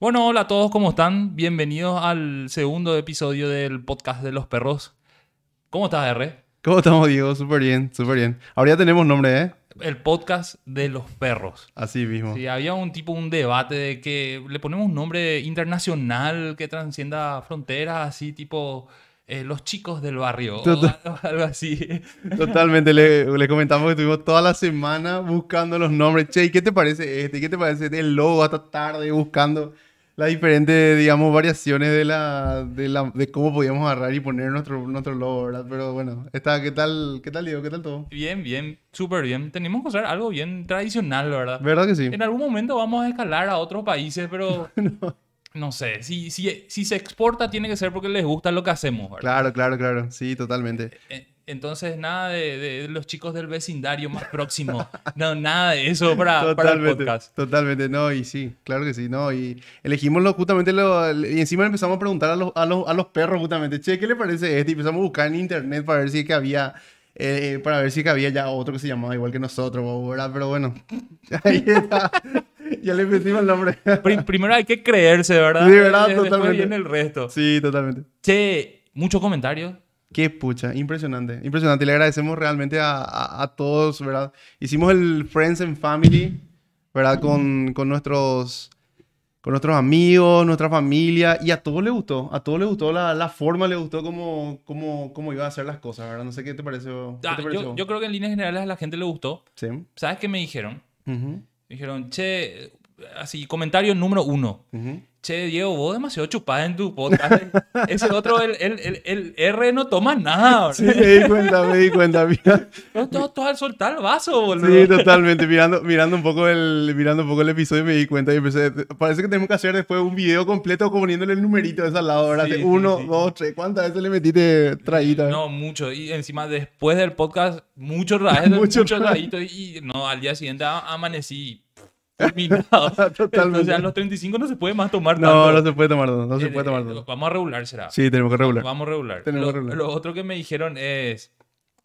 Bueno, hola a todos, ¿cómo están? Bienvenidos al segundo episodio del podcast de los perros. ¿Cómo estás, R? ¿Cómo estamos, Diego? Súper bien, súper bien. Ahora ya tenemos nombre, ¿eh? El podcast de los perros. Así mismo. Sí, había un tipo, un debate de que le ponemos un nombre internacional que transcienda fronteras, así tipo eh, los chicos del barrio o Total- algo, algo así. Totalmente. Le, le comentamos que estuvimos toda la semana buscando los nombres. Che, ¿y qué te parece este? ¿Qué te parece el logo hasta tarde buscando las diferentes, digamos, variaciones de la, de la, de cómo podíamos agarrar y poner nuestro, nuestro logo, ¿verdad? Pero bueno, está, ¿qué tal, qué tal, Diego? ¿Qué tal todo? Bien, bien, súper bien. Tenemos que hacer algo bien tradicional, ¿verdad? ¿Verdad que sí? En algún momento vamos a escalar a otros países, pero no, sé. Si, si, si se exporta, tiene que ser porque les gusta lo que hacemos, ¿verdad? Claro, claro, claro. Sí, totalmente. Eh, Entonces, nada de, de los chicos del vecindario más próximo. No, nada de eso para, para el podcast. totalmente, no, y sí, claro que sí, no, y elegimos lo, justamente lo, y encima empezamos a preguntar a los, a, los, a los perros justamente, che, ¿qué le parece este? Y empezamos a buscar en internet para ver si es que había, eh, para ver si es que había ya otro que se llamaba igual que nosotros, ¿verdad? Pero bueno, ahí está, ya le pusimos el nombre. Pri- primero hay que creerse, ¿verdad? Sí, ¿verdad? Después Totalmente. viene el resto. Sí, totalmente. Che, muchos comentarios. Qué pucha, impresionante, impresionante. Y le agradecemos realmente a, a- a todos, ¿verdad? Hicimos el Friends and Family, ¿verdad? Con, con nuestros, con nuestros amigos, nuestra familia, y a todos les gustó, a todos les gustó la, la forma, les gustó cómo, cómo, cómo iba a hacer las cosas, ¿verdad? No sé qué te pareció. ¿Qué Ah, te pareció? yo, yo creo que en líneas generales a la gente le gustó. Sí. ¿Sabes qué me dijeron? Me dijeron, che, así, comentario número uno. ujú. Che, Diego, vos demasiado chupás en tu podcast. Ese otro, el, el, el, el R no toma nada. Sí, me di cuenta, me di cuenta, mira. Todo, todo al soltar el vaso, boludo. Sí, totalmente. Mirando, mirando, un poco el, mirando un poco el episodio me di cuenta y empecé. Parece que tenemos que hacer después un video completo poniéndole el numerito de lado, ¿verdad? Sí, uno, sí. dos, tres. ¿Cuántas veces le metiste traída? No, mucho. Y encima, después del podcast, muchos rayos, Mucho muchos rayo. rayitos. Y no, al día siguiente amanecí fulminado. Totalmente. Entonces, a los 35 no se puede más tomar No, tanto. no se puede tomar todo. No se Eh, puede tomar eh, todo. Vamos a regular, será. Sí, tenemos que regular. Vamos a regular. Tenemos lo, que regular. lo otro que me dijeron es...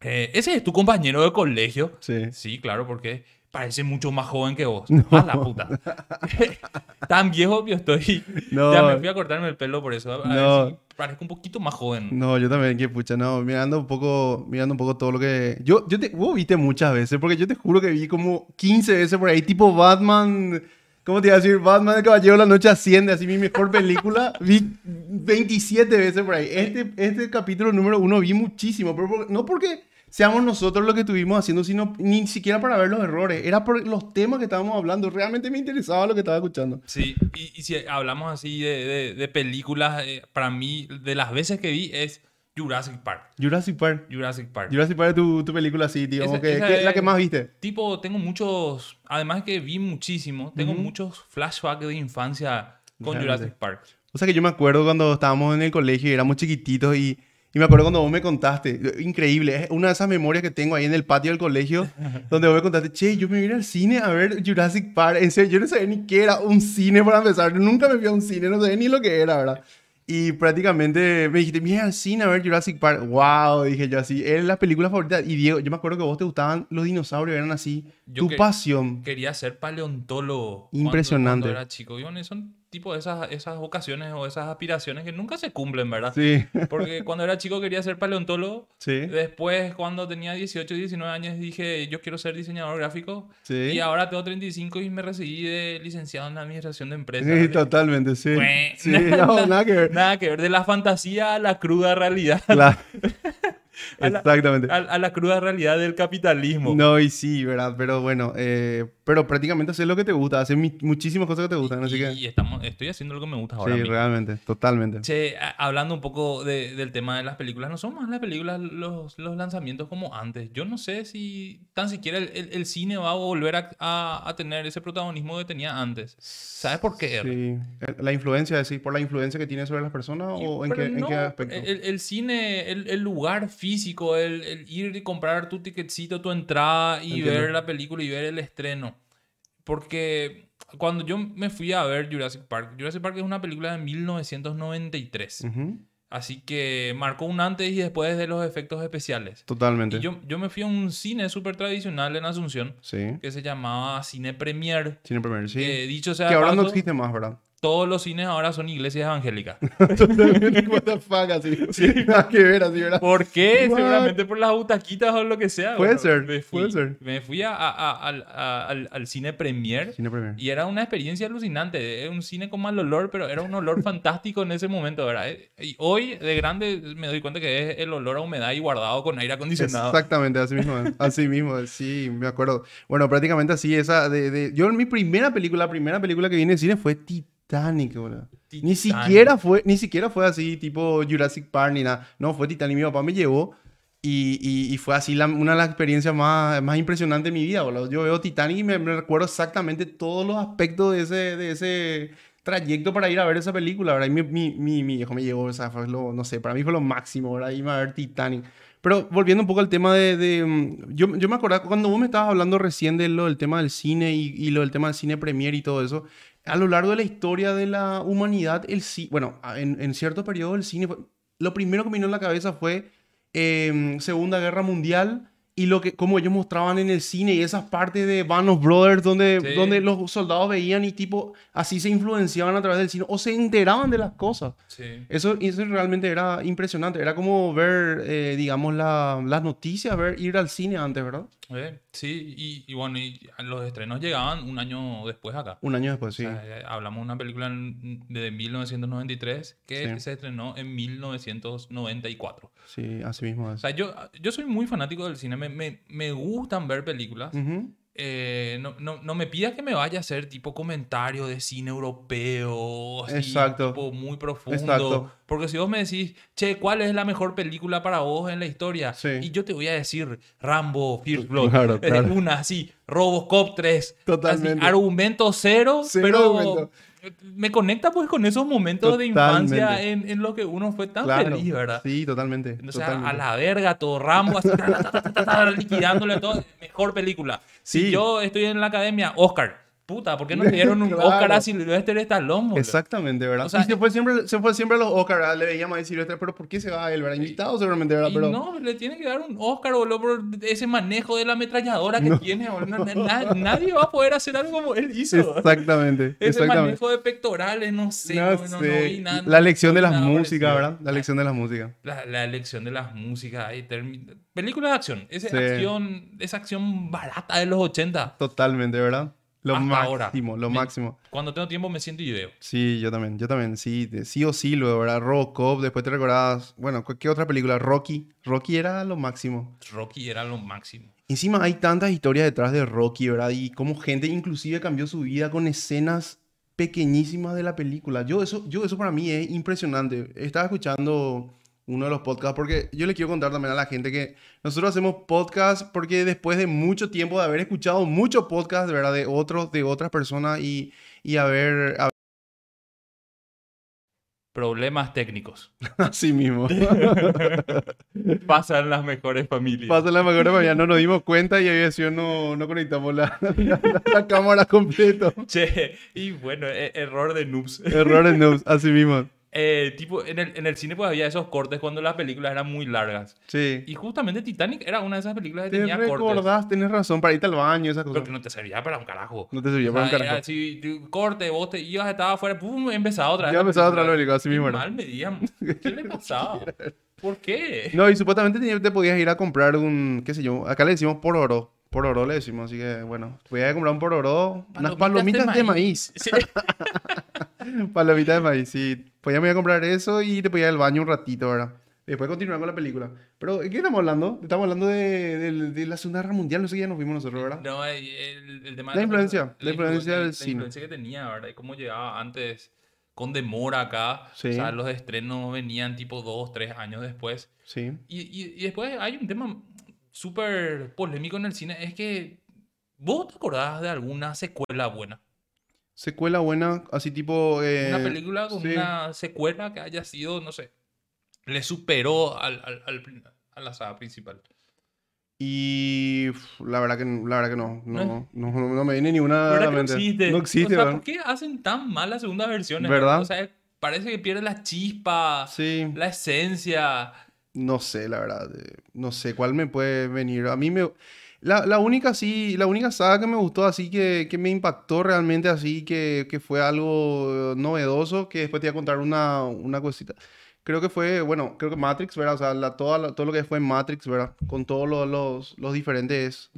eh, ¿Ese es tu compañero de colegio? Sí. Sí, claro, porque parece mucho más joven que vos. No. A la puta. Tan viejo que estoy. No. Ya me fui a cortarme el pelo por eso. A ver No. si parezco un poquito más joven. No, yo también, que pucha, no, mirando un poco, mirando un poco todo lo que... Yo, yo te, vos viste muchas veces, porque yo te juro que vi como 15 veces por ahí, tipo Batman, ¿cómo te iba a decir? Batman, el Caballero de la Noche Asciende, así mi mejor película, vi 27 veces por ahí. Este, este capítulo número uno vi muchísimo, pero por- no porque seamos nosotros lo que estuvimos haciendo, sino ni siquiera para ver los errores, era por los temas que estábamos hablando, realmente me interesaba lo que estaba escuchando. Sí, y, y si hablamos así de, de- de películas, eh, para mí, de las veces que vi es Jurassic Park. Jurassic Park. Jurassic Park. Jurassic Park es tu, tu película así, tío, Esa- que, que- la es- que más viste. Tipo, tengo muchos, además que vi muchísimo, tengo muchos flashbacks de infancia con Realmente. Jurassic Park. O sea que yo me acuerdo cuando estábamos en el colegio y éramos chiquititos y, y me acuerdo cuando vos me contaste, increíble, es una de esas memorias que tengo ahí en el patio del colegio, donde vos me contaste, che, yo me vine al cine a ver Jurassic Park, en serio, yo no sabía ni qué era un cine para empezar, yo nunca me fui a un cine, no sabía ni lo que era, ¿verdad? Y prácticamente me dijiste, mira al cine a ver Jurassic Park, wow, dije yo así, es la película favorita. Y Diego, yo me acuerdo que vos te gustaban los dinosaurios, eran así, Yo tu que- pasión. Quería ser paleontólogo. cuando- Impresionante. Cuando, era chico. Y bueno, son tipo esas, esas vocaciones o esas aspiraciones que nunca se cumplen, ¿verdad? Sí, Porque cuando era chico quería ser paleontólogo. sí, Después, cuando tenía 18, 19 años, dije, yo quiero ser diseñador gráfico. sí. Y ahora tengo 35 y me recibí de licenciado en administración de empresas. Sí, totalmente, sí. Sí, no, nada que ver. Nada que ver, de la fantasía a la cruda realidad. Claro. A la- Exactamente. A, a la cruda realidad del capitalismo. No, y sí, ¿verdad? Pero bueno, eh, pero prácticamente haces lo que te gusta, haces muchísimas cosas que te gustan, así y, que... y estamos, estoy haciendo lo que me gusta ahora. Sí, mismo. realmente, totalmente. Che, a- hablando un poco de- del tema de las películas, no son más las películas los, los lanzamientos como antes. Yo no sé si tan siquiera el, el- el cine va a volver a, a- tener ese protagonismo que tenía antes. ¿Sabes por qué? Sí. La influencia, sí, por la influencia que tiene sobre las personas Y- o en qué, en no, qué aspecto. El, el cine, el, el lugar físico, el, el ir y comprar tu ticketcito, tu entrada y Entiendo. ver la película y ver el estreno. Porque cuando yo me fui a ver Jurassic Park, Jurassic Park es una película de 1993. Ujú. Así que marcó un antes y después de los efectos especiales. Totalmente. Y yo, yo me fui a un cine súper tradicional en Asunción Sí. que se llamaba Cine Premier. Cine Premier, sí. Que dicho sea que ahora no paso, existe más, ¿verdad? Todos los cines ahora son iglesias evangélicas. What the fuck, así. Nada que ver, así, ¿verdad? ¿Por qué? What? Seguramente por las butaquitas o lo que sea. Puede Bueno, ser, me fui, puede ser. Me fui a- a- a- al, a- al- al cine premier Cine Premier. y era una experiencia alucinante. Es un cine con mal olor, pero era un olor fantástico en ese momento, ¿verdad? Y hoy, de grande, me doy cuenta que es el olor a humedad y guardado con aire acondicionado. Exactamente, así mismo. Así mismo, sí, me acuerdo. Bueno, prácticamente así, esa de, de- Yo en mi primera película, la primera película que vi en el cine fue Titanic, boludo. Ni Titanic. siquiera fue, ni siquiera fue así, tipo Jurassic Park ni nada. No, fue Titanic. Mi papá me llevó y, y- y fue así la- una de las experiencias más, más impresionantes de mi vida, boludo. Yo veo Titanic y me, me recuerdo exactamente todos los aspectos de ese, de ese trayecto para ir a ver esa película, ¿verdad? Y mi, mi, mi, mi viejo me llevó, o sea, fue lo, no sé, para mí fue lo máximo, ¿verdad? Irme a ver Titanic. Pero volviendo un poco al tema de... de, mm, yo, yo me acordaba cuando vos me estabas hablando recién de lo del tema del cine y, y lo del tema del cine premier y todo eso. A lo largo de la historia de la humanidad, el ci- bueno, en, en cierto periodo el cine... fue- lo primero que me vino en la cabeza fue em, Segunda Guerra Mundial y lo que, como ellos mostraban en el cine y esas partes de Band of Brothers donde, Sí. donde los soldados veían y tipo así se influenciaban a través del cine o se enteraban de las cosas. Sí. Eso, eso realmente era impresionante. Era como ver, eh, digamos, la- las noticias, ver ir al cine antes, ¿verdad? Eh, sí, y, y bueno, y los estrenos llegaban un año después acá. Un año después, sí. O sea, eh, hablamos de una película de 1993 que Sí. se estrenó en 1994. Sí, así mismo O es. sea, yo, yo soy muy fanático del cine, me, me, me gustan ver películas. Ujú. Eh, no, no, no me pidas que me vaya a hacer tipo comentario de cine europeo, así, Exacto. tipo muy profundo. Exacto. Porque si vos me decís, che, ¿cuál es la mejor película para vos en la historia? Sí. Y yo te voy a decir Rambo, First Blood, Claro, claro. una así, Robocop 3. Totalmente. así, argumento cero, pero argumento. Me conecta pues con esos momentos de infancia Totalmente. en, en los que uno fue tan Claro. feliz, ¿verdad? Sí, totalmente. O sea, totalmente. a la verga, todo Rambo, así, ta, ta, ta, liquidándole todo. Mejor película. Si Sí. yo estoy en la academia, Oscar. Puta, ¿por qué no le dieron un Claro. Oscar a Sylvester Stallone? boludo? Exactamente, ¿verdad? O sea, y se fue, siempre, se fue siempre a los Oscar, ¿verdad? Le veíamos a decir, pero ¿por qué se va a él, verdad? Invitado seguramente, ¿verdad? Pero... no, le tiene que dar un Oscar, boludo, por ese manejo de la ametralladora que No. tiene. boludo. Na- na- nadie va a poder hacer algo como él hizo. Exactamente, Ese exactamente. manejo de pectorales, no sé. No No, sé. vi nada- la elección de las músicas. ¿verdad? La elección de las músicas. La, la elección de las músicas. ahí Películas de acción. Esa, Sí. acción. esa acción barata de los 80. Totalmente, ¿verdad? Lo Hasta ahora. máximo, lo Me- máximo. Cuando tengo tiempo me siento y veo. Sí, yo también, yo también, sí, de- sí o sí, luego, ¿verdad? Robocop, después te recordabas, bueno, ¿cu- ¿qué otra película? Rocky, Rocky era lo máximo. Rocky era lo máximo. Encima hay tantas historias detrás de Rocky, ¿verdad? Y cómo gente inclusive cambió su vida con escenas pequeñísimas de la película. Yo eso, yo eso para mí es impresionante. Estaba escuchando uno de los podcasts porque yo le quiero contar también a la gente que nosotros hacemos podcast porque después de mucho tiempo de haber escuchado muchos podcasts, ¿verdad? De otros, de otras personas y, y haber, Problemas técnicos. Así mismo. Pasan las mejores familias. Pasa la mejor mañana, no nos dimos cuenta y había sido no, no conectamos la, la, la cámara completo. Che, y bueno, e- error de noobs. Errores no, así mismo. Eh, tipo, en el, en el cine pues había esos cortes cuando las películas eran muy largas. Sí. Y justamente Titanic era una de esas películas que Te tenía cortes. recordás, tenés razón, para irte al baño, esas cosas. que no te servía para un carajo. No te servía O para un sea, carajo. era tú, corte, vos te ibas, estabas afuera, pum, empezaba otra vez. Ya empezaba otra película. así mismo Qué era. mal medían. ¿Qué le pasaba? ¿Por qué? No, y supuestamente te, te podías ir a comprar un, qué sé yo, acá le decimos pororo. Pororo le decimos, así que bueno, ir a comprar un pororo, unas palomitas de maíz. Sí. Palomitas de maíz, sí. Podías ir a comprar eso y te podías ir al baño un ratito, ¿verdad? Después continuar con la película. Pero, ¿de qué estamos hablando? Estamos hablando de, de- de la Segunda Guerra Mundial, no sé qué ya nos vimos nosotros, ¿verdad? No, el, el tema La influencia, la influencia influ- del la cine. influencia que tenía, ¿verdad? Y cómo llegaba antes con demora acá. Sí. O sea, los estrenos venían tipo dos, tres años después. Sí. Y, y- y después hay un tema súper polémico en el cine. Es que, ¿vos te acordás de alguna secuela buena? Secuela buena, así tipo... eh, una película con sí. una secuela que haya sido, no sé, le superó al, al- al a la saga principal. Y la verdad que, la verdad que no. No, ¿No? no, me viene ni una a ¿Verdad la que no existe? No existe, O sea. ¿por qué hacen tan mal las segundas versiones? ¿Verdad? O sea, parece que pierde la chispa, Sí. la esencia. No sé, la verdad. eh, No sé cuál me puede venir. A mí me... La, la única, sí, la única saga que me gustó así, que, que me impactó realmente así, que, que fue algo novedoso, que después te voy a contar una, una cosita. Creo que fue, bueno, creo que Matrix, ¿verdad? O sea, la, toda la- todo lo que fue Matrix, ¿verdad? Con todos los, los, los diferentes,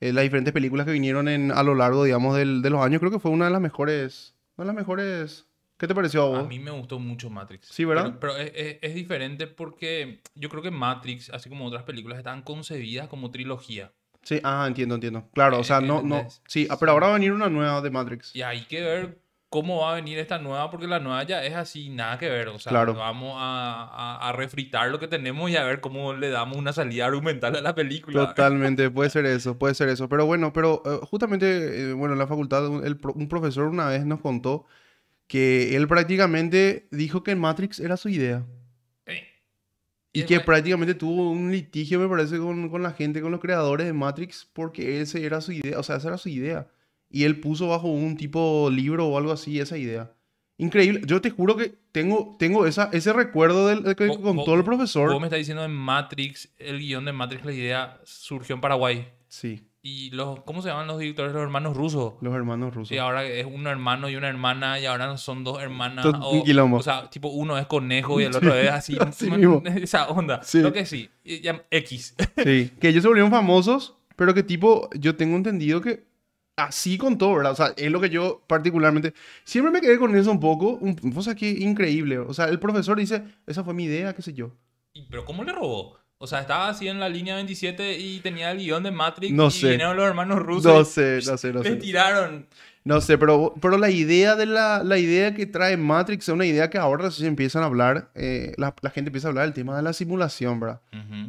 eh, las diferentes películas que vinieron en, a lo largo, digamos, del- de los años, creo que fue una de las mejores, una de las mejores... ¿Qué te pareció a A vos? mí me gustó mucho Matrix. Sí, ¿verdad? Pero, pero es, es- es diferente porque yo creo que Matrix, así como otras películas, están concebidas como trilogía. Sí, ah, entiendo, entiendo. Claro, o sea, no, no, ¿entendés? sí, ah, pero ahora va a venir una nueva de Matrix. Y hay que ver cómo va a venir esta nueva, porque la nueva ya es así, nada que ver. O sea, Claro. vamos a, a- a refritar lo que tenemos y a ver cómo le damos una salida argumental a la película. Totalmente, puede ser eso, puede ser eso. Pero bueno, pero eh, justamente, eh, bueno, en la facultad un, el pro- un profesor una vez nos contó que él prácticamente dijo que Matrix era su idea. Y que prácticamente tuvo un litigio, me parece, con, con la gente, con los creadores de Matrix, porque ese era su idea, o sea, esa era su idea. Y él puso bajo un tipo libro o algo así esa idea. Increíble. Yo te juro que tengo, tengo esa, ese recuerdo del, de que Vos- contó vos- el profesor. Vos me estás diciendo en Matrix, el guion de Matrix, la idea surgió en Paraguay. Sí, Y los, ¿cómo se llaman los directores? Los hermanos rusos. los hermanos rusos. Sí, ahora es un hermano y una hermana y ahora son dos hermanas. O, un quilombo. o sea, tipo uno es conejo y el otro es así. Así mismo. Esa onda. Sí. Lo que sí. y X. Sí, que ellos se volvieron famosos, pero que tipo, yo tengo entendido que así con todo, ¿verdad? O sea, es lo que yo particularmente, siempre me quedé con eso un poco, un, cosa que increíble. O sea, el profesor dice, esa fue mi idea, qué sé yo. Y- ¿Pero cómo le robó? O sea, estaba así en la línea 27 y tenía el guion de Matrix. No y sé. vinieron los hermanos rusos. No sé, no sé, no sé. tiraron. No sé, pero, pero la idea de la, la idea que trae Matrix es una idea que ahora se empiezan a hablar, eh, la, la gente empieza a hablar del tema de la simulación, ¿verdad?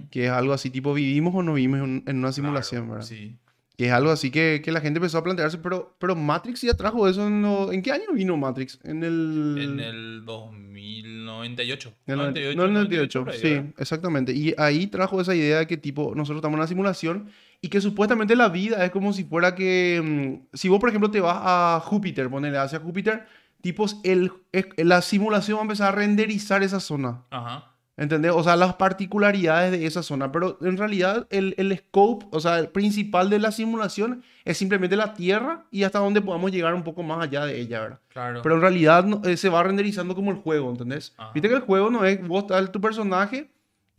Que es algo así tipo, vivimos o no vivimos en, una Claro, simulación, ¿verdad? Sí. Que es algo así que, que la gente empezó a plantearse, pero, pero Matrix ya trajo eso en, lo- ¿en qué año vino Matrix? En el... En el 2098. En el 98, no, en el 98, por ahí, sí, ¿verdad? exactamente. Y ahí trajo esa idea de que tipo, nosotros estamos en una simulación y que supuestamente la vida es como si fuera que, mm, si vos por ejemplo te vas a Júpiter, ponele hacia Júpiter, tipos, el, es- la simulación va a empezar a renderizar esa zona, Ajá. ¿Entendés? O sea, las particularidades de esa zona, pero en realidad el, el scope, o sea, el principal de la simulación es simplemente la Tierra y hasta donde podamos llegar un poco más allá de ella, ¿verdad? Claro. Pero en realidad no- eh, se va renderizando como el juego, ¿entendés? Ajá. Viste que el juego no es vos estás tu personaje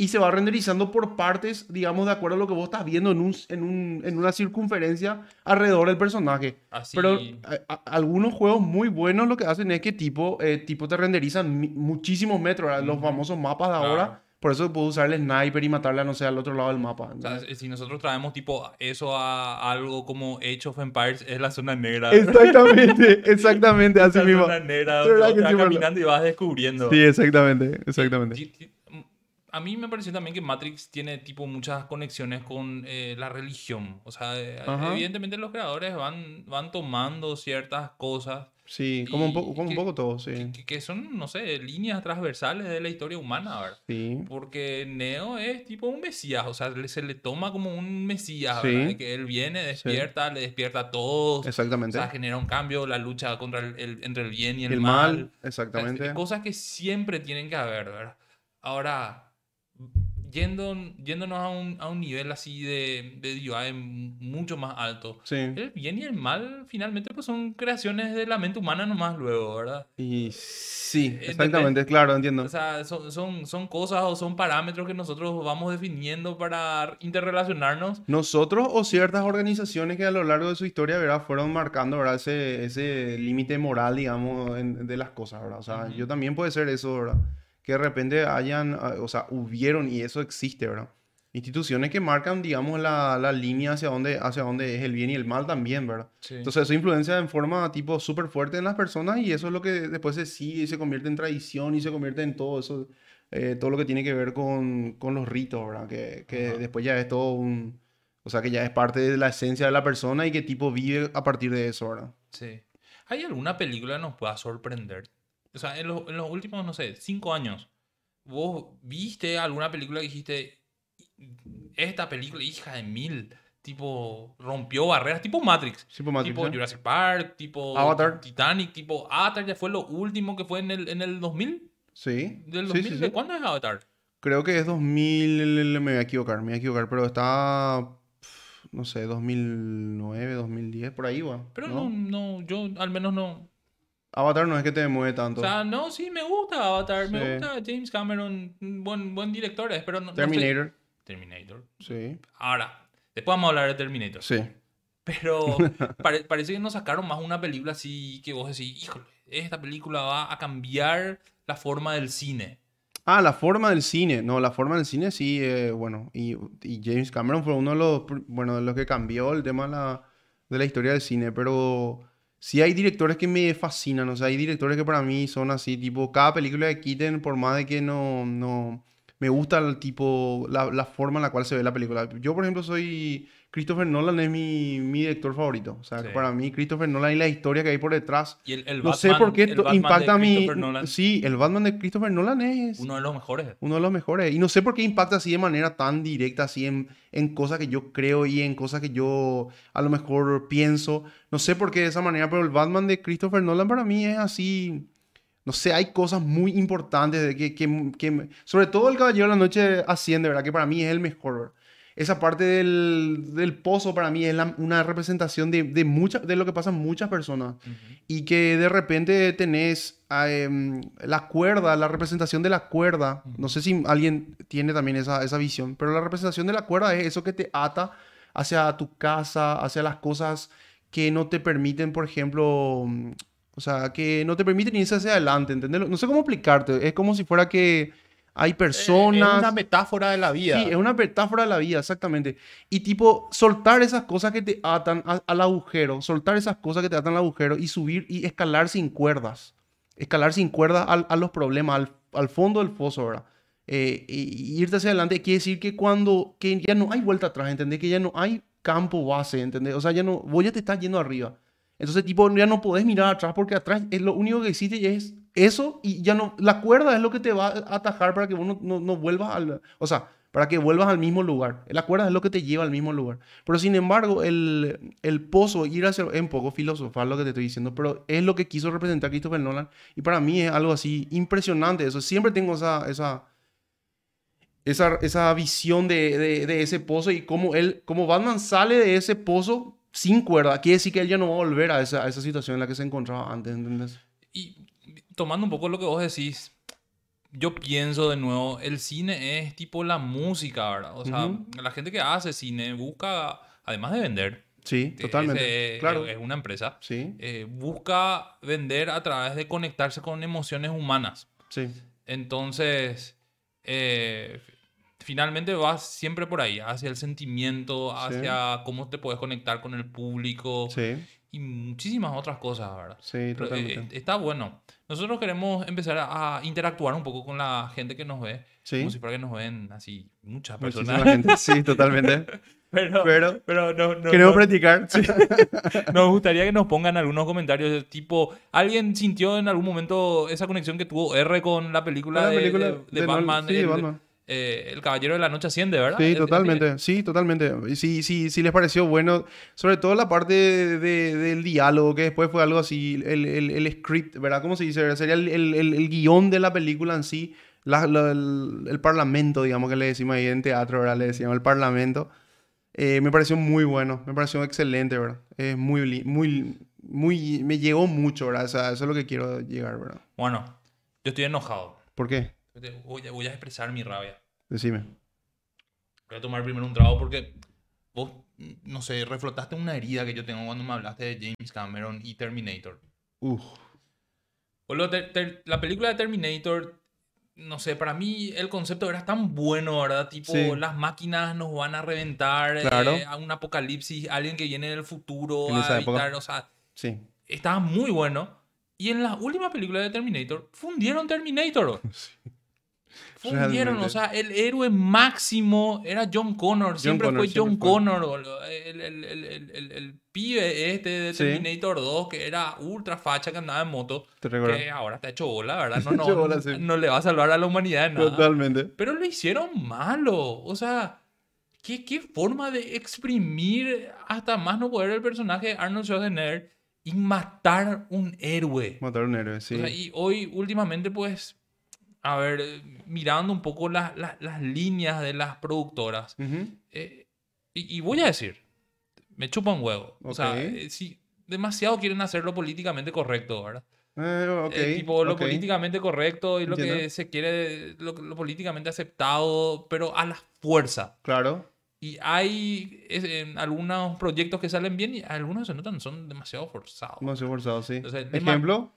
y se va renderizando por partes, digamos, de acuerdo a lo que vos estás viendo en, un, en, un- en una circunferencia alrededor del personaje. Así. Pero a- a- algunos juegos muy buenos lo que hacen es que tipo, eh, tipo te renderizan muchísimos metros, ¿verdad? los Ujú. famosos mapas de Claro. ahora. Por eso puedo usar el sniper y matarle, no sé, al otro lado del mapa. O sea, si nosotros traemos tipo eso a algo como Age of Empires, es la zona negra. Exactamente, exactamente, así La mismo. zona negra, donde que vas sí, caminando y vas descubriendo. Sí, exactamente, exactamente. Mm, A mí me pareció también que Matrix tiene tipo muchas conexiones con eh, la religión. O sea, eh, Ajá. evidentemente los creadores van, van tomando ciertas cosas Sí, como un poco, como un que- poco todo, sí. que, que son, no sé, líneas transversales de la historia humana, ¿verdad? Sí. Porque Neo es tipo un mesías, o sea, se le toma como un mesías, Sí. ¿verdad? De Que él viene, despierta, le despierta a todos, o Exactamente. sea, genera un cambio, la lucha contra el, el- entre el bien y el, el mal. mal, exactamente. Es- Cosas que siempre tienen que haber, ¿verdad? Ahora, yendo, yéndonos a un, a un nivel así de, de mucho más alto. Sí. El bien y el mal finalmente pues son creaciones de la mente humana nomás luego, ¿verdad? Y sí, ¿Entendés? exactamente, claro, entiendo. O sea, son, son, son cosas o son parámetros que nosotros vamos definiendo para interrelacionarnos. Nosotros o ciertas organizaciones que a lo largo de su historia, ¿verdad? Fueron marcando, ¿verdad? Ese, ese límite moral, digamos, en- de las cosas, ¿verdad? O sea, yo también puede ser eso, ¿verdad? Que de repente hayan, ah, o sea, hubieron, y eso existe, ¿verdad? Instituciones que marcan, digamos, la, la línea hacia dónde, hacia dónde es el bien y el mal también, ¿verdad? Entonces eso influencia en forma tipo súper fuerte en las personas y eso es lo que después se sigue y se convierte en tradición y se convierte en todo eso, eh, todo lo que tiene que ver con, con los ritos, ¿verdad? Que, que después ya es todo un... O sea, que ya es parte de la esencia de la persona y que tipo vive a partir de eso, ¿verdad? Sí. ¿Hay alguna película que nos pueda sorprender? O sea, en los, en los últimos, no sé, cinco años, ¿vos viste alguna película que dijiste, esta película, hija de mil, tipo, rompió barreras, tipo Matrix, Tipo Matrix, tipo. Jurassic Park, tipo Avatar. Titanic, tipo Avatar ya fue lo último que fue en el, en el 2000? Sí. ¿Del Sí, 2000? sí, ¿De cuándo es Avatar? Creo que es 2000, me voy a equivocar, me voy a equivocar, pero está... no sé, 2009, 2010, por ahí va. Pero no, no, yo al menos no. Avatar no es que te mueve tanto. O sea, no, sí, me gusta Avatar, me Sí. gusta James Cameron, buen, buen director, pero no. no estoy- Terminator. Terminator. Sí. Ahora, después vamos a hablar de Terminator. Sí. Pero pare- parece que nos sacaron más una película así que vos decís, híjole, esta película va a cambiar la forma del cine. Ah, la forma del cine. No, la forma del cine sí, eh, bueno. Y, y James Cameron fue uno de los, bueno, de los que cambió el tema de la, de la historia del cine. Pero sí hay directores que me fascinan. O sea, hay directores que para mí son así, tipo, cada película que quiten, por más de que no, no, me gusta el tipo, la, la forma en la cual se ve la película. Yo, por ejemplo, soy, Christopher Nolan es mi, mi director favorito. O sea, Sí. para mí Christopher Nolan y la historia que hay por detrás. Y el, el No sé Batman- por qué el impacta a. Christopher Nolan, Sí, el Batman de Christopher Nolan es uno de los mejores. uno de los mejores. Y no sé por qué impacta así de manera tan directa, así en, en cosas que yo creo y en cosas que yo a lo mejor pienso. No sé por qué de esa manera, pero el Batman de Christopher Nolan para mí es así. No sé, hay cosas muy importantes de que, que, que- sobre todo el Caballero de la Noche asciende, ¿verdad? Que para mí es el mejor. ¿verdad? Esa parte del, del pozo para mí es la- una representación de, de, mucha- de lo que pasan muchas personas y que de repente tenés em, la cuerda, la representación de la cuerda. No sé si alguien tiene también esa, esa visión, pero la representación de la cuerda es eso que te ata hacia tu casa, hacia las cosas que no te permiten, por ejemplo, o sea, que no te permiten irse hacia adelante, ¿entendés? No sé cómo explicarte, es como si fuera que hay personas... Es una metáfora de la vida. Sí, es una metáfora de la vida, exactamente. Y tipo, soltar esas cosas que te atan a- al agujero, soltar esas cosas que te atan al agujero y subir y escalar sin cuerdas. Escalar sin cuerdas al- a los problemas, al, al fondo del foso, ¿verdad? Eh, y, y irte hacia adelante quiere decir que cuando, que ya no hay vuelta atrás, ¿entendés? Que ya no hay campo base, ¿entendés? O sea, ya no, vos ya te estás yendo arriba. Entonces, tipo, ya no podés mirar atrás porque atrás es lo único que existe es eso y ya no, la cuerda es lo que te va a atajar para que no, no, vuelvas al, o sea, para que vuelvas al mismo lugar. La cuerda es lo que te lleva al mismo lugar. Pero sin embargo, el, el pozo, ir hacia, es un poco filosofal lo que te estoy diciendo, pero es lo que quiso representar Christopher Nolan y para mí es algo así impresionante eso. Siempre tengo esa, esa, esa, esa visión de, de, de ese pozo y cómo él, como Batman sale de ese pozo sin cuerda, quiere decir que él ya no va a volver a esa, a esa situación en la que se encontraba antes, ¿entendés? Y tomando un poco lo que vos decís, yo pienso de nuevo, el cine es tipo la música, ¿verdad? O sea, la gente que hace cine busca, además de vender, Sí, que totalmente. claro. es una empresa, Sí, eh, busca vender a través de conectarse con emociones humanas. sí, Entonces, eh, finalmente vas siempre por ahí, hacia el sentimiento, Sí. hacia cómo te puedes conectar con el público sí, y muchísimas otras cosas, ¿verdad? sí, Pero, eh, totalmente. está bueno. Nosotros queremos empezar a, a interactuar un poco con la gente que nos ve. Sí. Como si fuera que nos ven así muchas personas. gente. Sí, totalmente. Pero, Pero pero no, no- queremos no- practicar. Sí. nos gustaría que nos pongan algunos comentarios tipo, ¿alguien sintió en algún momento esa conexión que tuvo R con la película, La de, película de- de de Batman? sí, el, Batman. Eh, el Caballero de la Noche asciende, ¿verdad? Sí, totalmente. Sí, totalmente. Sí, sí, sí les pareció bueno. Sobre todo la parte de- de- del diálogo, que después fue algo así, el, el- el script, ¿verdad? ¿Cómo se dice? Sería el, el- el- el guion de la película en sí. la- la- el, parlamento, digamos que le decimos ahí en teatro, ¿verdad? Le decíamos el parlamento. Eh, me pareció muy bueno, me pareció excelente, ¿verdad? Es muy, li- muy, muy, me llegó mucho, ¿verdad? O sea, eso es lo que quiero llegar, ¿verdad? Bueno, yo estoy enojado. ¿Por qué? Voy voy a expresar mi rabia. Decime. Voy a tomar primero un trago porque vos, no sé, reflotaste una herida que yo tengo cuando me hablaste de James Cameron y Terminator. Uf. Boludo, ter- ter- la película de Terminator, no sé, para mí el concepto era tan bueno, ¿verdad? Tipo, Sí. las máquinas nos van a reventar, Claro. eh, a un apocalipsis, alguien que viene del futuro En a evitar, o sea, Sí. estaba muy bueno. Y en la última película de Terminator, fundieron Terminator. Fundieron, Realmente. o sea, el héroe máximo era John Connor. Siempre Connor, fue John. Connor. El, el- el- el- pibe este de Sí. Terminator 2, que era ultra facha, que andaba en moto, que ahora está hecho bola, ¿verdad? No, no, bola, sí. no le va a salvar a la humanidad nada. Totalmente. Pero lo hicieron malo. O sea, ¿qué, qué forma de exprimir hasta más no poder el personaje de Arnold Schwarzenegger y matar un héroe. Matar un héroe, sí. O sea, y hoy, últimamente, pues, a ver, mirando un poco las, las, las líneas de las productoras, Ujú. eh, y, y voy a decir, Me chupa un huevo. O sea, eh, sí, demasiado quieren hacerlo políticamente correcto, ¿verdad? Eh, ok, Eh, tipo, lo ok. políticamente correcto y lo que Entiendo. se quiere, lo, lo políticamente aceptado, pero a la fuerza. Claro. Y hay es, en algunos proyectos que salen bien y algunos se notan son demasiado forzados. No se forzado, sí. Entonces, Ejemplo.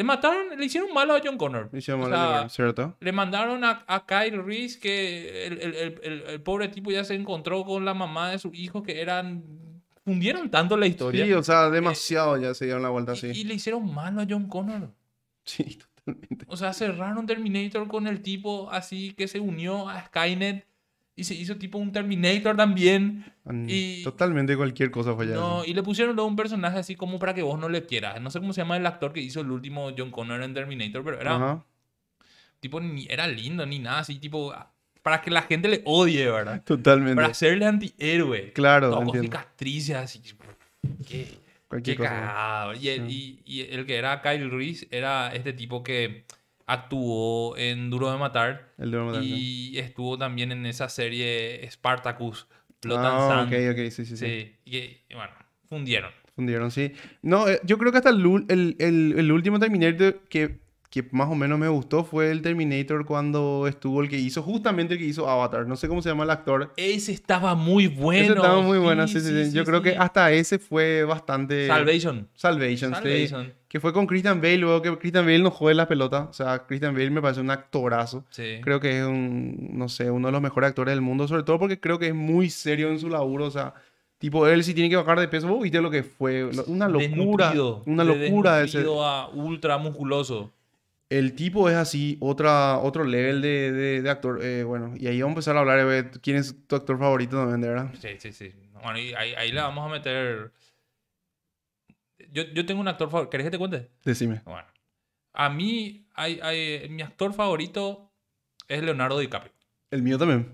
Le mataron, le hicieron malo a John Connor. Hicimos O mal, sea, ¿cierto? Le mandaron a, a Kyle Reese que el, el- el- pobre tipo ya se encontró con la mamá de su hijo que eran... Fundieron tanto la historia. Sí, o sea, demasiado ya se dieron la vuelta y, así. y le hicieron malo a John Connor. Sí, totalmente. O sea, cerraron Terminator con el tipo así que se unió a Skynet y se hizo tipo un Terminator también. Mm, Y- Totalmente cualquier cosa fue. No, y le pusieron luego un personaje así como para que vos no le quieras. No sé cómo se llama el actor que hizo el último John Connor en Terminator, pero era Ajá. tipo ni era lindo ni nada así, tipo para que la gente le odie, ¿verdad? Totalmente. Para hacerle antihéroe. Claro, Todo con entiendo. cicatrices así. Qué, Cualquier qué cosa. Y el, y- y el que era Kyle Reese era este tipo que actuó en Duro de Matar El de Ramadan, sí. y estuvo también en esa serie Spartacus. And Ah, Sand. ok, ok, sí, sí, sí. Sí, y, bueno, fundieron. Fundieron, sí. No, eh, yo creo que hasta el, ul- el, el- el último Terminator que, que más o menos me gustó fue el Terminator cuando estuvo el que hizo, justamente el que hizo Avatar. No sé cómo se llama el actor. Ese estaba muy bueno. ese estaba muy bueno, Sí, sí, sí, sí. Yo sí, creo que sí. hasta ese fue bastante... Salvation. Salvation, sí. Salvation. Que fue con Christian Bale, luego que Christian Bale no juega la pelota. O sea, Christian Bale me parece un actorazo. Sí. Creo que es un, no sé, uno de los mejores actores del mundo, sobre todo porque creo que es muy serio en su laburo, o sea, tipo, él sí tiene que bajar de peso, vos viste lo que fue, una locura, Desnutrido, una de locura ese. desnutrido a ultra musculoso. El tipo es así, otra, otro level de, de, de actor, eh, bueno, y ahí vamos a empezar a hablar de quién es tu actor favorito también, de verdad. Sí, sí, sí. Bueno, y ahí, ahí le vamos a meter... Yo, yo tengo un actor favorito. ¿Querés que te cuente? Decime. Bueno. A mí, hay, hay- mi actor favorito es Leonardo DiCaprio. El mío también.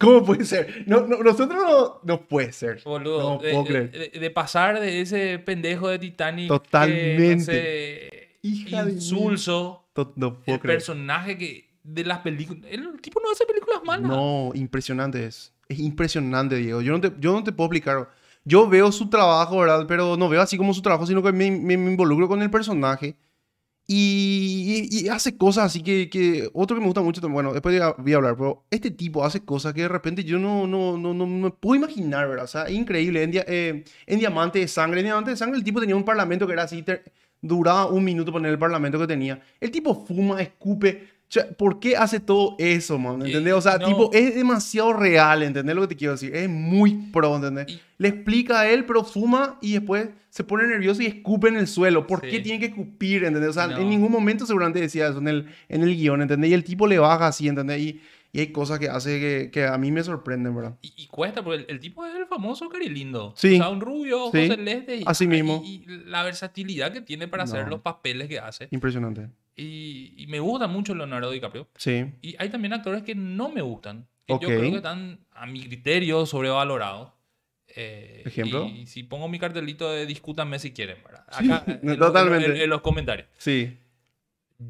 ¿Cómo puede ser? No, no, nosotros no, no puede ser. Boludo, No de, puedo de- creer. de- de pasar de ese pendejo de Titanic. que, Totalmente. no sé, Hija de mil. insulso. No puedo el creer. personaje que de las películas. El tipo no hace películas malas. No, impresionante es. Es impresionante, Diego. Yo no te, yo no te puedo explicar. Yo veo su trabajo, ¿verdad? Pero no veo así como su trabajo, sino que me, me- me involucro con el personaje. Y, y- y hace cosas así que, que... Otro que me gusta mucho, bueno, después voy a hablar, pero este tipo hace cosas que de repente yo no, no, no, no me puedo imaginar, ¿verdad? O sea, increíble. En, dia- eh, en Diamante de Sangre, en Diamante de Sangre el tipo tenía un parlamento que era así, ter- duraba un minuto poner el parlamento que tenía. El tipo fuma, escupe. O sea, ¿por qué hace todo eso, man? ¿Entendés? O sea, no. tipo, es demasiado real, ¿entendés lo que te quiero decir? Es muy pro, ¿entendés? Le explica a él, pero fuma y después se pone nervioso y escupe en el suelo. ¿Por Sí. qué tiene que escupir, ¿entendés? O sea, No. en ningún momento seguramente decía eso en el, en el guion, ¿entendés? Y el tipo le baja así, ¿entendés? Y, y hay cosas que hace que, que a mí me sorprenden, ¿verdad? Y, y cuesta, porque el, el tipo es el famoso Cari Lindo. Sí. O sea, un rubio, ojos Sí. celestes. Así mismo. Y, y la versatilidad que tiene para hacer los papeles que hace. Impresionante. Y, y me gusta mucho Leonardo DiCaprio. Sí. Y hay también actores que no me gustan. Que yo creo que están, a mi criterio, sobrevalorados. Eh, ¿Ejemplo? Y si pongo mi cartelito de discútanme si quieren, ¿verdad? Sí, Acá, en, los- totalmente. en- en los comentarios. Sí.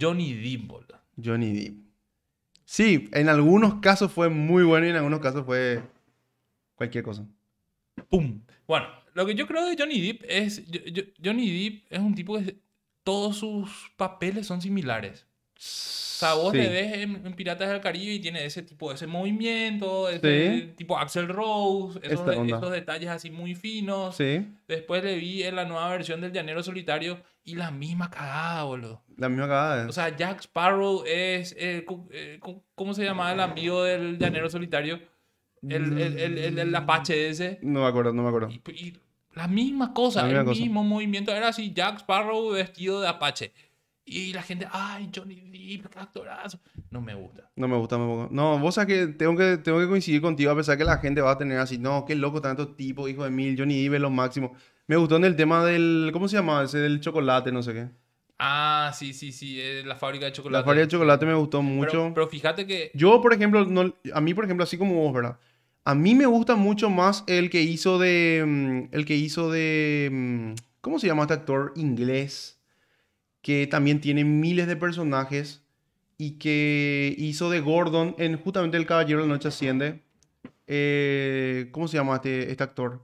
Johnny Depp, boludo. Johnny Depp. Sí, en algunos casos fue muy bueno y en algunos casos fue cualquier cosa. ¡Pum! Bueno, lo que yo creo de Johnny Depp es... Johnny Depp es un tipo que todos sus papeles son similares. O sea, vos Sí. le ves en, en Piratas del Caribe y tiene ese tipo, ese movimiento, ese Sí. tipo Axel Rose, esos, esos detalles así muy finos. Sí, Después le vi en la nueva versión del Llanero Solitario y la misma cagada, boludo. la misma cagada. O sea, Jack Sparrow es... eh, cu- eh, cu- ¿Cómo se llama el amigo del Llanero Solitario? El, el, el, el- el Apache ese. no me acuerdo, no me acuerdo. Y, y la misma cosa, La misma el cosa. mismo movimiento. Era así, Jack Sparrow vestido de Apache. Y la gente, ay, Johnny Depp, qué actorazo. No me gusta. No me gusta tampoco. No, vos sabes que tengo que, tengo que coincidir contigo a pesar que la gente va a tener así, no, qué loco tanto tipo, hijo de mil, Johnny Depp es lo máximo. Me gustó en el tema del, ¿cómo se llama? Ese del chocolate, no sé qué. Ah, sí, sí, sí, eh, la fábrica de chocolate. La fábrica de chocolate me gustó Pero- mucho. Pero, fíjate que Yo, por ejemplo, no, a mí, por ejemplo, así como vos, ¿verdad? A mí me gusta mucho más el que hizo de, mm, el que hizo de, mm, ¿cómo se llama este actor inglés? Que también tiene miles de personajes y que hizo de Gordon en justamente El Caballero de la Noche Asciende. Eh, ¿Cómo se llama este, este actor?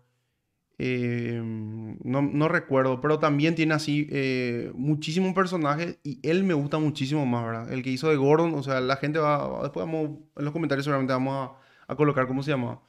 eh, no, no recuerdo, pero también tiene así eh, muchísimos personajes y él me gusta muchísimo más, ¿verdad? El que hizo de Gordon, o sea, la gente va, después vamos, en los comentarios seguramente vamos a, a colocar cómo se llama.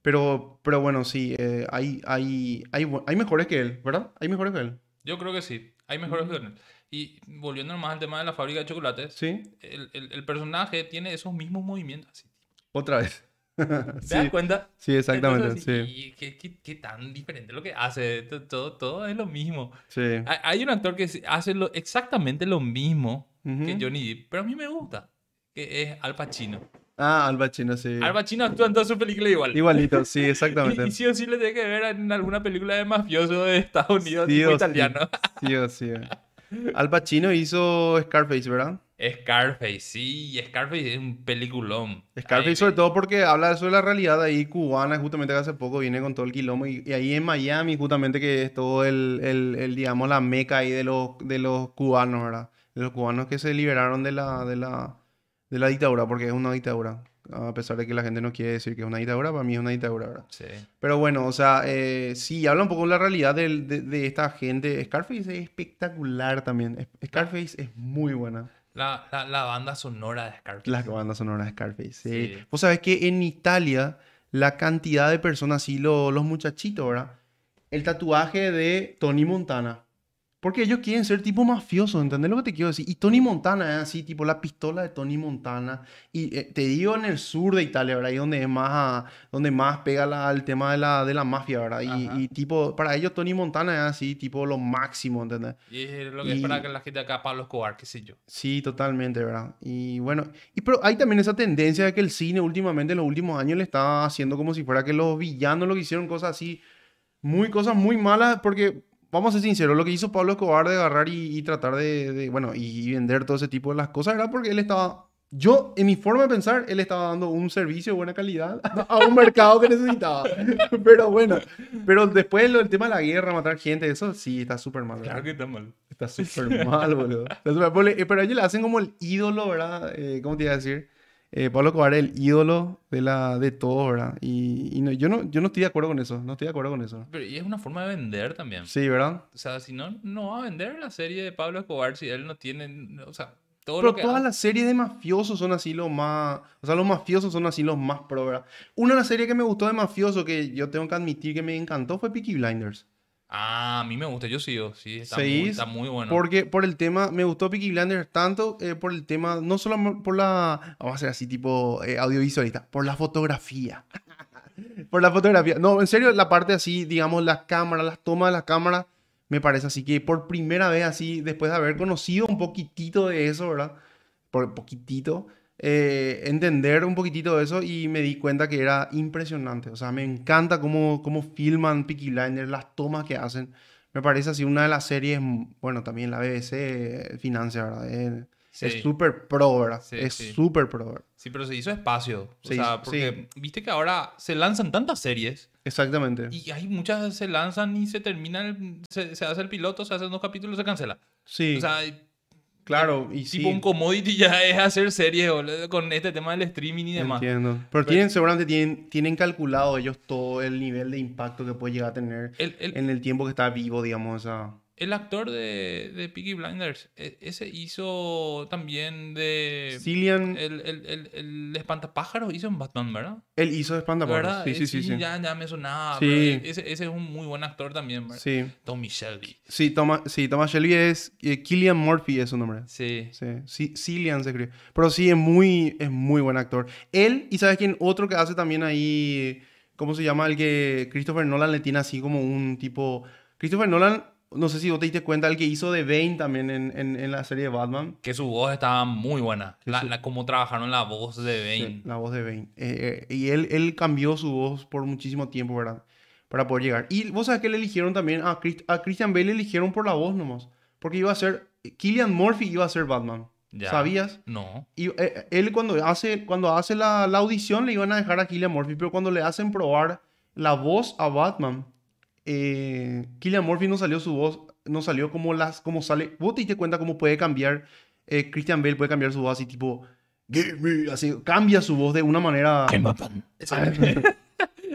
Pero, pero bueno, sí, eh, hay, hay, hay, hay mejores que él, ¿verdad? Hay mejores que él. Yo creo que sí. Hay mejores que él. Y volviendo nomás al tema de la fábrica de chocolates, Sí, el, el- el personaje tiene esos mismos movimientos. así. otra vez. ¿Te das sí, cuenta? sí, exactamente, Entonces, sí. ¿y qué, qué- qué tan diferente lo que hace? To- Todo, todo es lo mismo. sí. Hay, un actor que hace lo- exactamente lo mismo que Ujú. Johnny Depp, pero a mí me gusta, que es Al Pacino. Ah, Al Pacino, sí. Al Pacino actúa en todas sus películas igual. Igualito, sí, Y, exactamente. y sí o sí le tiene que ver en alguna película de mafioso de Estados Unidos, Sí tipo o sí. italiano. Sí o sí. Al Pacino hizo Scarface, ¿verdad? Scarface, sí, Scarface es un peliculón. Scarface Ahí sobre todo porque habla sobre la realidad ahí cubana, justamente que hace poco viene con todo el quilombo y, y ahí en Miami justamente que es todo el, el, el, digamos, la meca ahí de los, de los cubanos, ¿verdad? De los cubanos que se liberaron de la, de la, de la dictadura, porque es una dictadura. A pesar de que la gente no quiere decir que es una dictadura, para mí es una dictadura, ¿verdad? Sí. Pero bueno, o sea, eh, sí, habla un poco de la realidad de, de esta gente. Scarface es espectacular también. Scarface es muy buena. La, la, la banda sonora de Scarface. La banda sonora de Scarface, sí. Sí. Vos sabés que en Italia, la cantidad de personas, así, lo- los muchachitos, ¿verdad? El tatuaje de Tony Montana. Porque ellos quieren ser tipo mafiosos, ¿entendés lo que te quiero decir? Y Tony Montana es así, tipo la pistola de Tony Montana. Y eh, te digo en el sur de Italia, ¿verdad? Ahí donde es más, donde más pega la- el tema de la, de la mafia, ¿verdad? Y, tipo, para ellos Tony Montana es así, tipo lo máximo, ¿entendés? Y es lo que es Y- para que la gente acá, Pablo Escobar, qué sé yo. Sí, totalmente, ¿verdad? Y bueno, y pero hay también esa tendencia de que el cine últimamente, en los últimos años, le está haciendo como si fuera que los villanos lo que hicieron cosas así, muy cosas muy malas, porque vamos a ser sinceros, lo que hizo Pablo Escobar de agarrar y, y tratar de, de, bueno, y, y vender todo ese tipo de las cosas era porque él estaba, yo, en mi forma de pensar, él estaba dando un servicio de buena calidad a un mercado que necesitaba. Pero bueno, pero después lo, el tema de la guerra, matar gente, eso sí está súper mal. ¿verdad? Claro que está mal. Está súper mal, boludo. Está ponle- eh, Pero ellos le hacen como el ídolo, ¿verdad? Eh, ¿Cómo te iba a decir? Eh, Pablo Escobar es el ídolo de, la, de todo, ¿verdad? Y, y no, yo, no, yo no estoy de acuerdo con eso. No estoy de acuerdo con eso. Pero y es una forma de vender también. Sí, ¿verdad? O sea, si no, no va a vender la serie de Pablo Escobar si él no tiene, o sea, todo Pero lo que todas las series de mafiosos son así los más... O sea, los mafiosos son así los más pro, ¿verdad? Una de las series que me gustó de mafioso, que yo tengo que admitir que me encantó, fue Peaky Blinders. Ah, a mí me gusta, yo sigo, sí, está, ¿Seguís? muy, está muy bueno. Porque por el tema, me gustó Peaky Blinders tanto eh, por el tema, no solo por la, vamos a hacer así tipo eh, audiovisualista, por la fotografía. por la fotografía. No, en serio, la parte así, digamos, las cámaras, las tomas de las cámaras, me parece así que por primera vez así, después de haber conocido un poquitito de eso, ¿verdad? Por poquitito, eh, entender un poquitito de eso y me di cuenta que era impresionante. O sea, me encanta cómo, cómo filman Peaky Blinders, las tomas que hacen. Me parece así una de las series, bueno, también la BBC eh, financia, ¿verdad? Es- Sí. Es súper pro, ¿verdad? Sí, es sí. súper pro, ¿verdad? Sí, pero se hizo espacio. O Se sea, porque viste que ahora se lanzan tantas series Exactamente. y hay muchas se lanzan y se terminan, se, se hace el piloto, se hacen dos capítulos, se cancela. Sí, O sea, claro, y sí. tipo un commodity ya es hacer series boludo, con este tema del streaming y demás. Entiendo. Pero tienen, seguramente tienen, tienen calculado ellos todo el nivel de impacto que puede llegar a tener El, el- en el tiempo que está vivo, digamos. O sea, el actor de, de Peaky Blinders, e- ese hizo también de... Cillian, El, el, el, el espantapájaros hizo en Batman, ¿verdad? él hizo Espantapájaros. ¿Verdad? Sí, Eh, sí, sí. Sí, Ya, ya me sonaba. Sí. pero Ese, ese es un muy buen actor también, ¿verdad? sí. Tommy Shelby. Sí, Thomas, sí, Thomas Shelby es... eh, Killian Murphy es su nombre. Sí. Sí, sí, Cillian se escribe. Pero sí, es muy, es muy buen actor. Él, y ¿sabes quién? Otro que hace también ahí, ¿cómo se llama? El que Christopher Nolan le tiene así como un tipo... Christopher Nolan, no sé si vos te diste cuenta, el que hizo de Bane también en, en, en la serie de Batman. Que su voz estaba muy buena. La, la, cómo trabajaron la voz de Bane. Sí, la voz de Bane. Eh, eh, y él, él cambió su voz por muchísimo tiempo, ¿verdad? Para poder llegar. Y vos sabés que le eligieron también a, Chris- a Christian Bale, le eligieron por la voz nomás. Porque iba a ser... Killian Murphy iba a ser Batman. Ya. ¿Sabías? No. Y eh, él cuando hace, cuando hace la, la audición le iban a dejar a Killian Murphy, pero cuando le hacen probar la voz a Batman, eh, Killian Murphy no salió su voz, no salió como las, como sale. Vos te diste cuenta cómo puede cambiar, eh, Christian Bale puede cambiar su voz así tipo, así, cambia su voz de una manera. Batman.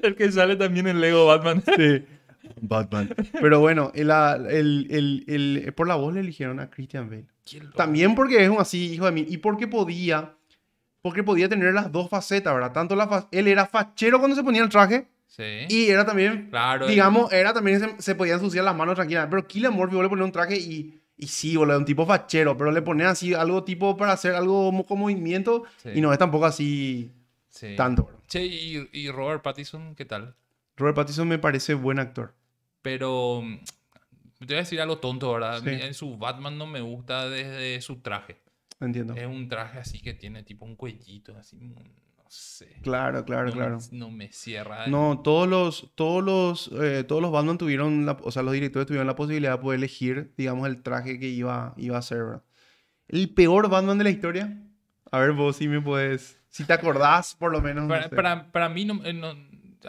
el que sale también en Lego Batman. Sí. Batman. Pero bueno, el, el, el, el- por la voz le eligieron a Christian Bale. También porque es un así, hijo de mí. Y porque podía, porque podía tener las dos facetas, ¿verdad? Tanto la fa- él era fachero cuando se ponía el traje Sí. y era también, claro. digamos, era también se, se podían ensuciar las manos tranquilamente. Pero Killian Murphy vos le ponía un traje y, y sí, boludo, un tipo fachero, pero le ponía así algo tipo para hacer algo como con movimiento Sí. y no es tampoco así sí. tanto. ¿verdad? Che, y, y Robert Pattinson, ¿qué tal? Robert Pattinson me parece buen actor. Pero mm, te voy a decir algo tonto, ¿verdad? Sí. En su Batman no me gusta desde su traje. Entiendo. Es un traje así que tiene tipo un cuellito, así, sé. Claro, claro, no, claro. Me, no me cierra. No, todos los, todos los, eh, todos los Batman tuvieron, la, o sea, los directores tuvieron la posibilidad de poder elegir, digamos, el traje que iba, iba a ser, ¿verdad? El peor Batman de la historia. A ver, vos si me puedes, si te acordás, por lo menos. no Para, sé. para, para mí, no, eh, no-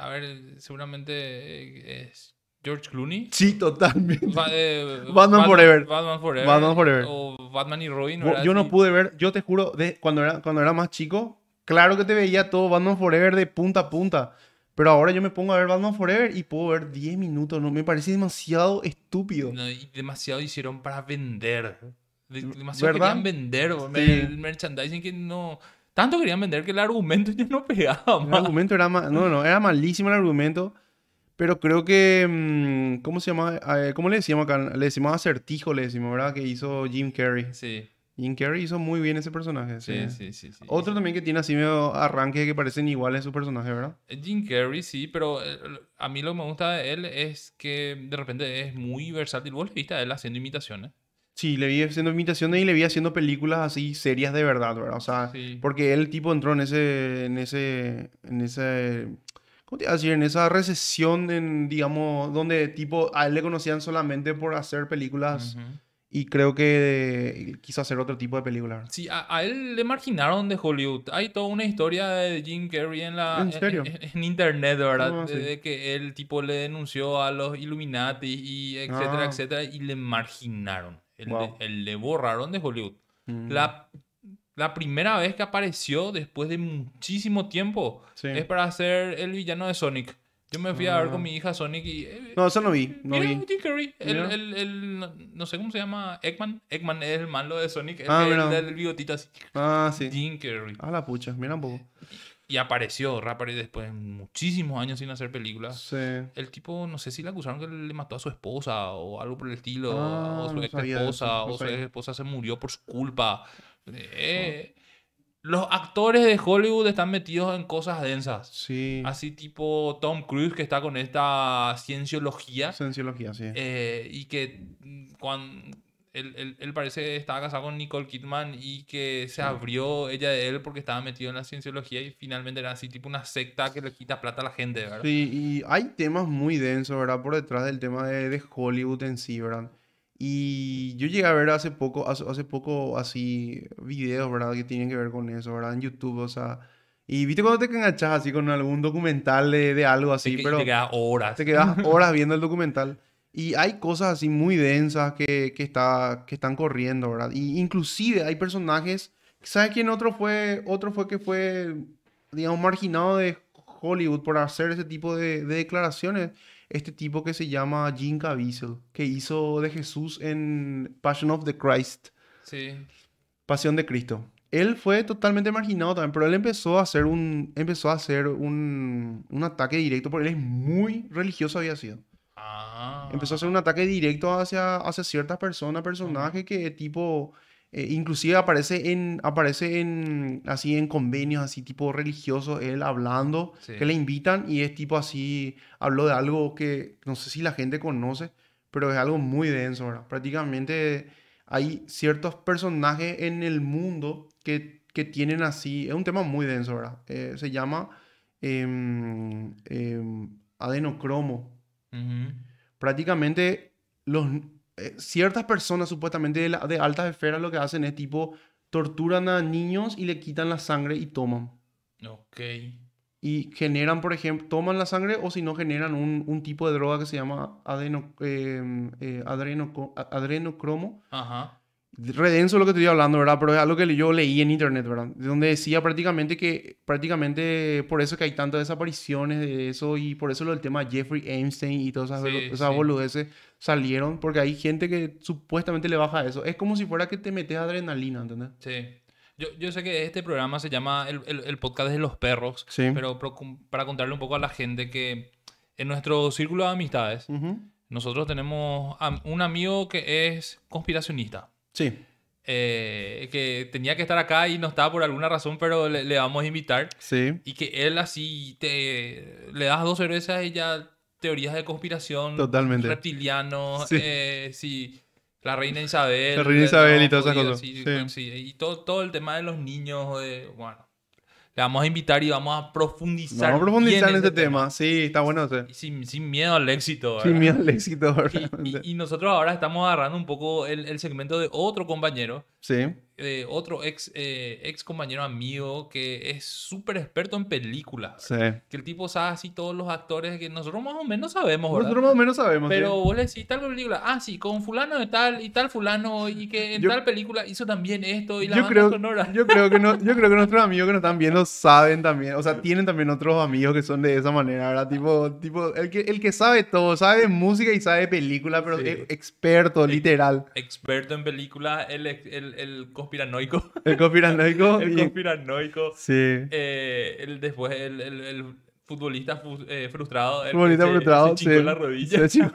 a ver, seguramente eh, es George Clooney. Sí, totalmente. Ba- eh, Batman Forever. Batman Forever. Batman Forever. O Batman y Robin. ¿verdad? Yo no Sí. pude ver, yo te juro, de, cuando, era, cuando era más chico, claro que te veía todo Batman Forever de punta a punta. Pero ahora yo me pongo a ver Batman Forever y puedo ver 10 minutos, ¿no? Me parece demasiado estúpido. No, y demasiado hicieron para vender. De- demasiado ¿Verdad? querían vender Sí. el merchandising que no. Tanto querían vender que el argumento ya no pegaba El argumento era ma- no, no, era malísimo el argumento, pero creo que, mm, ¿cómo se llama? Eh, ¿Cómo le decíamos acá? Le decimos acertijo, le decimos, ¿verdad? Que hizo Jim Carrey. Sí, Jim Carrey hizo muy bien ese personaje. sí, sí. sí, sí. sí. Otro también que tiene así medio arranque que parecen iguales su personaje, ¿verdad? Eh, Jim Carrey, sí, pero eh, a mí lo que me gusta de él es que de repente es muy versátil. Vos le viste a él haciendo imitaciones. Sí, le vi haciendo imitaciones y le vi haciendo películas así serias de verdad, ¿verdad? O sea, Sí. porque él tipo entró en ese, en ese, en ese, ¿cómo te iba a decir? En esa recesión, en, digamos, donde tipo a él le conocían solamente por hacer películas Ujú. Y creo que quiso hacer otro tipo de películas. ¿verdad? Sí, a, a él le marginaron de Hollywood. Hay toda una historia de Jim Carrey en la ¿En en, en internet, ¿verdad? Ah, de, sí. de que él tipo le denunció a los Illuminati y etcétera, Ah. etcétera y le marginaron. Él, Wow. le, él le borraron de Hollywood. Mm, La, la primera vez que apareció después de muchísimo tiempo sí. es para ser el villano de Sonic. Yo me fui a ver Ah. con mi hija Sonic y... eh, No, eso no vi, no Mira, vi. Jim Carrey. El, el- el- no, no sé cómo se llama. Eggman. Eggman es el malo de Sonic. El, Ah, que- mira. el del bigotito así. Ah, sí. Jim Carrey. Ah, la pucha, mira un poco. Y apareció Rapper después de muchísimos años sin hacer películas. Sí. El tipo, no sé si le acusaron que le mató a su esposa o algo por el estilo. Ah, o su no ex esposa. eso, no o su ex esposa se murió por su culpa. Eh, Los actores de Hollywood están metidos en cosas densas. Sí. Así tipo Tom Cruise que está con esta cienciología. Cienciología, sí. Eh, y que cuando él, él- él parece que estaba casado con Nicole Kidman y que se abrió ella de él porque estaba metido en la cienciología y finalmente era así tipo una secta que le quita plata a la gente, ¿verdad? Sí, y hay temas muy densos, ¿verdad? Por detrás del tema de, de Hollywood en sí, ¿verdad? Y yo llegué a ver hace poco, hace, hace poco así videos, ¿verdad? Que tienen que ver con eso, ¿verdad? En YouTube, o sea... Y viste cuando te enganchas así con algún documental de, de algo así, Te, pero te queda horas. te quedas horas viendo el documental. Y hay cosas así muy densas que, que, está, que están corriendo, ¿verdad? Y inclusive hay personajes... ¿Sabes quién otro fue? Otro fue que fue, digamos, marginado de Hollywood por hacer ese tipo de, de declaraciones. Este tipo que se llama Jim Caviezel, que hizo de Jesús en Passion of the Christ, Sí. Pasión de Cristo. Él fue totalmente marginado también, pero él empezó a hacer un, empezó a hacer un, un ataque directo, porque él es muy religioso había sido. Ah. Empezó a hacer un ataque directo hacia, hacia ciertas personas, personajes que tipo, eh, inclusive aparece en, aparece en, así en convenios, así tipo religiosos, él hablando, Sí. que le invitan y es tipo así, habló de algo que no sé si la gente conoce, pero es algo muy denso, ¿verdad? Prácticamente hay ciertos personajes en el mundo que, que tienen así, es un tema muy denso, ¿verdad? Eh, se llama em, em, adenocromo prácticamente los, eh, ciertas personas supuestamente de, la- de altas esferas lo que hacen es tipo torturan a niños y le quitan la sangre y toman. Ok. Y generan, por ejemplo, toman la sangre o si no generan un, un tipo de droga que se llama adeno, eh, eh, adrenoco- a- adrenocromo Ajá. redenso lo que estoy hablando, ¿verdad? Pero es algo que yo leí en internet, ¿verdad? Donde decía prácticamente que, prácticamente por eso que hay tantas desapariciones de eso y por eso lo del tema Jeffrey Einstein y todas esas, Sí, esas sí. boludeces salieron, porque hay gente que supuestamente le baja eso. Es como si fuera que te metes adrenalina, ¿entendés? Sí. Yo, yo sé que este programa se llama el, el- el podcast de los perros, Sí. pero pro- para contarle un poco a la gente que en nuestro círculo de amistades, Ujú. nosotros tenemos am- un amigo que es conspiracionista. Sí, eh, que tenía que estar acá y no estaba por alguna razón, pero le, le vamos a invitar. sí. Y que él así te le das dos cervezas y ya teorías de conspiración, Totalmente. reptilianos, Sí. eh, sí, la reina Isabel, La reina el Isabel y todas esas cosas. sí, Sí. sí, y todo, todo el tema de los niños, de, bueno, le vamos a invitar y vamos a profundizar. Vamos a profundizar en este tema. Sí, está bueno ese. Y sin, sin miedo al éxito. Sin ¿verdad? miedo al éxito, Y- y, y nosotros ahora estamos agarrando un poco el, el segmento de otro compañero Sí, de otro ex, eh, ex compañero amigo que es súper experto en películas. sí. Que el tipo sabe así todos los actores que nosotros más o menos sabemos, ¿verdad? Nosotros más o menos sabemos. sí. Pero vos le decís tal película, ah, sí, con fulano de tal y tal fulano y que en Yo- tal película hizo también esto y la yo banda creo, sonora. yo creo que no, yo creo que nuestros amigos que nos están viendo saben también, o sea, tienen también otros amigos que son de esa manera, ¿verdad? Tipo, tipo el que, el que sabe todo, sabe música y sabe película, pero Sí. es experto, literal. Experto en películas, el, el, el conspiranoico. El conspiranoico. el conspiranoico. Sí. Eh, el, después el, el, futbolista fu- eh, frustrado. Futbolista se- frustrado. Se sí. la rodilla. Se.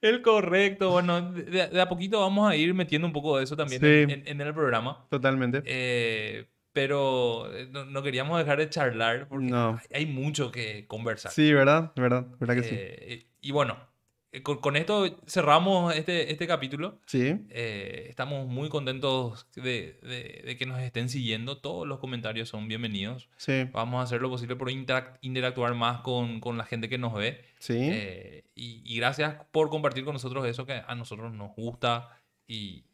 El correcto. Bueno, de, de a poquito vamos a ir metiendo un poco de eso también Sí. en, en- en el programa. Totalmente. Eh, pero no, no queríamos dejar de charlar porque No. hay, hay mucho que conversar. Sí, ¿verdad? ¿Verdad? ¿Verdad que sí? Y bueno, con, con esto cerramos este, este capítulo. Sí. Eh, estamos muy contentos de, de- de que nos estén siguiendo. Todos los comentarios son bienvenidos. Sí. Vamos a hacer lo posible por interac- interactuar más con, con la gente que nos ve. Sí. Eh, y, y gracias por compartir con nosotros eso que a nosotros nos gusta y,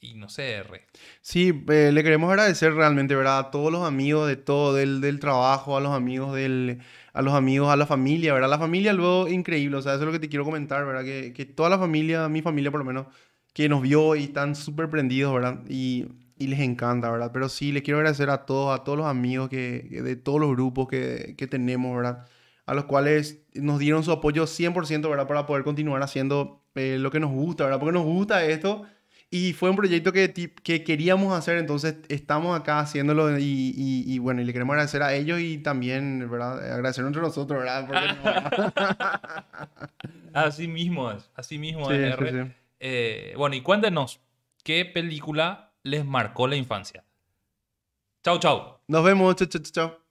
y no sé, re. Sí, eh, le queremos agradecer realmente, ¿verdad? A todos los amigos de todo, del, del trabajo, a los amigos del, a los amigos, a la familia, ¿verdad? La familia luego increíble, o sea, eso es lo que te quiero comentar, ¿verdad? Que, que toda la familia, mi familia por lo menos, que nos vio y están súper prendidos, ¿verdad? Y, y les encanta, ¿verdad? Pero sí, le quiero agradecer a todos, a todos los amigos que, de todos los grupos que, que tenemos, ¿verdad? A los cuales nos dieron su apoyo 100%, ¿verdad? Para poder continuar haciendo eh, lo que nos gusta, ¿verdad? Porque nos gusta esto. Y fue un proyecto que, que queríamos hacer, entonces estamos acá haciéndolo y, y- y bueno, y le queremos agradecer a ellos y también, ¿verdad? Agradecer entre nosotros, ¿verdad? Porque no- Así mismo es, así mismo es, sí, R. sí. Eh, bueno, y cuéntenos, ¿qué película les marcó la infancia? Chau, chau. Nos vemos, chao, chao, chao.